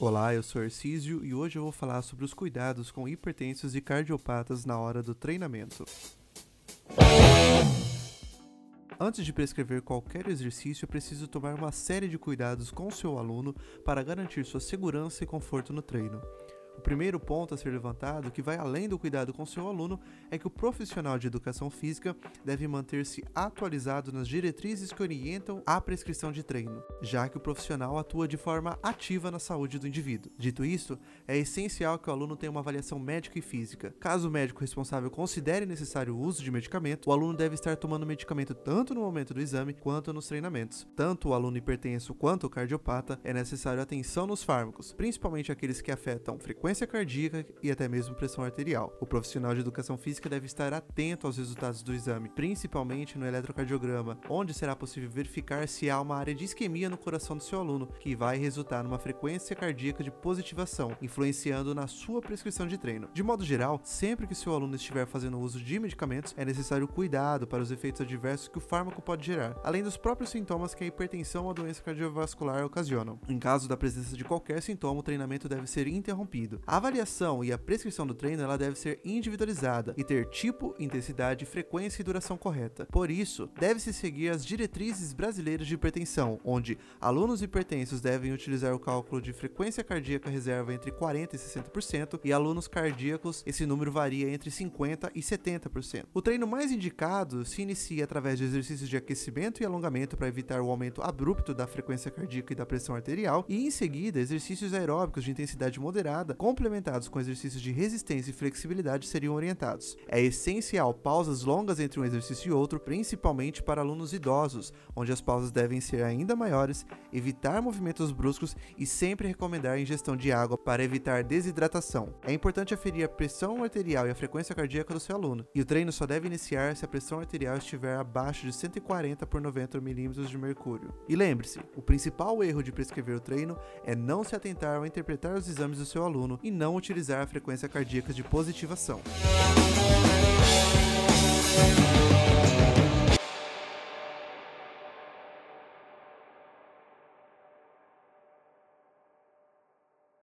Olá, eu sou Arcísio e hoje eu vou falar sobre os cuidados com hipertensos e cardiopatas na hora do treinamento. Antes de prescrever qualquer exercício, é preciso tomar uma série de cuidados com seu aluno para garantir sua segurança e conforto no treino. O primeiro ponto a ser levantado, que vai além do cuidado com seu aluno, é que o profissional de educação física deve manter-se atualizado nas diretrizes que orientam a prescrição de treino, já que o profissional atua de forma ativa na saúde do indivíduo. Dito isso, é essencial que o aluno tenha uma avaliação médica e física. Caso o médico responsável considere necessário o uso de medicamento, o aluno deve estar tomando medicamento tanto no momento do exame quanto nos treinamentos. Tanto o aluno hipertenso quanto o cardiopata é necessário atenção nos fármacos, principalmente aqueles que afetam frequência frequência cardíaca e até mesmo pressão arterial. O profissional de educação física deve estar atento aos resultados do exame, principalmente no eletrocardiograma, onde será possível verificar se há uma área de isquemia no coração do seu aluno, que vai resultar numa frequência cardíaca de positivação, influenciando na sua prescrição de treino. De modo geral, sempre que seu aluno estiver fazendo uso de medicamentos, é necessário cuidado para os efeitos adversos que o fármaco pode gerar, além dos próprios sintomas que a hipertensão ou a doença cardiovascular ocasionam. Em caso da presença de qualquer sintoma, o treinamento deve ser interrompido. A avaliação e a prescrição do treino ela deve ser individualizada e ter tipo, intensidade, frequência e duração correta. Por isso, deve-se seguir as diretrizes brasileiras de hipertensão, onde alunos hipertensos devem utilizar o cálculo de frequência cardíaca reserva entre 40% e 60% e alunos cardíacos esse número varia entre 50% e 70%. O treino mais indicado se inicia através de exercícios de aquecimento e alongamento para evitar o aumento abrupto da frequência cardíaca e da pressão arterial e em seguida exercícios aeróbicos de intensidade moderada complementados com exercícios de resistência e flexibilidade seriam orientados. É essencial pausas longas entre um exercício e outro, principalmente para alunos idosos, onde as pausas devem ser ainda maiores, evitar movimentos bruscos e sempre recomendar a ingestão de água para evitar desidratação. É importante aferir a pressão arterial e a frequência cardíaca do seu aluno, e o treino só deve iniciar se a pressão arterial estiver abaixo de 140 por 90 milímetros de mercúrio. E lembre-se, o principal erro de prescrever o treino é não se atentar ao interpretar os exames do seu aluno sono e não utilizar a frequência cardíaca de positivação.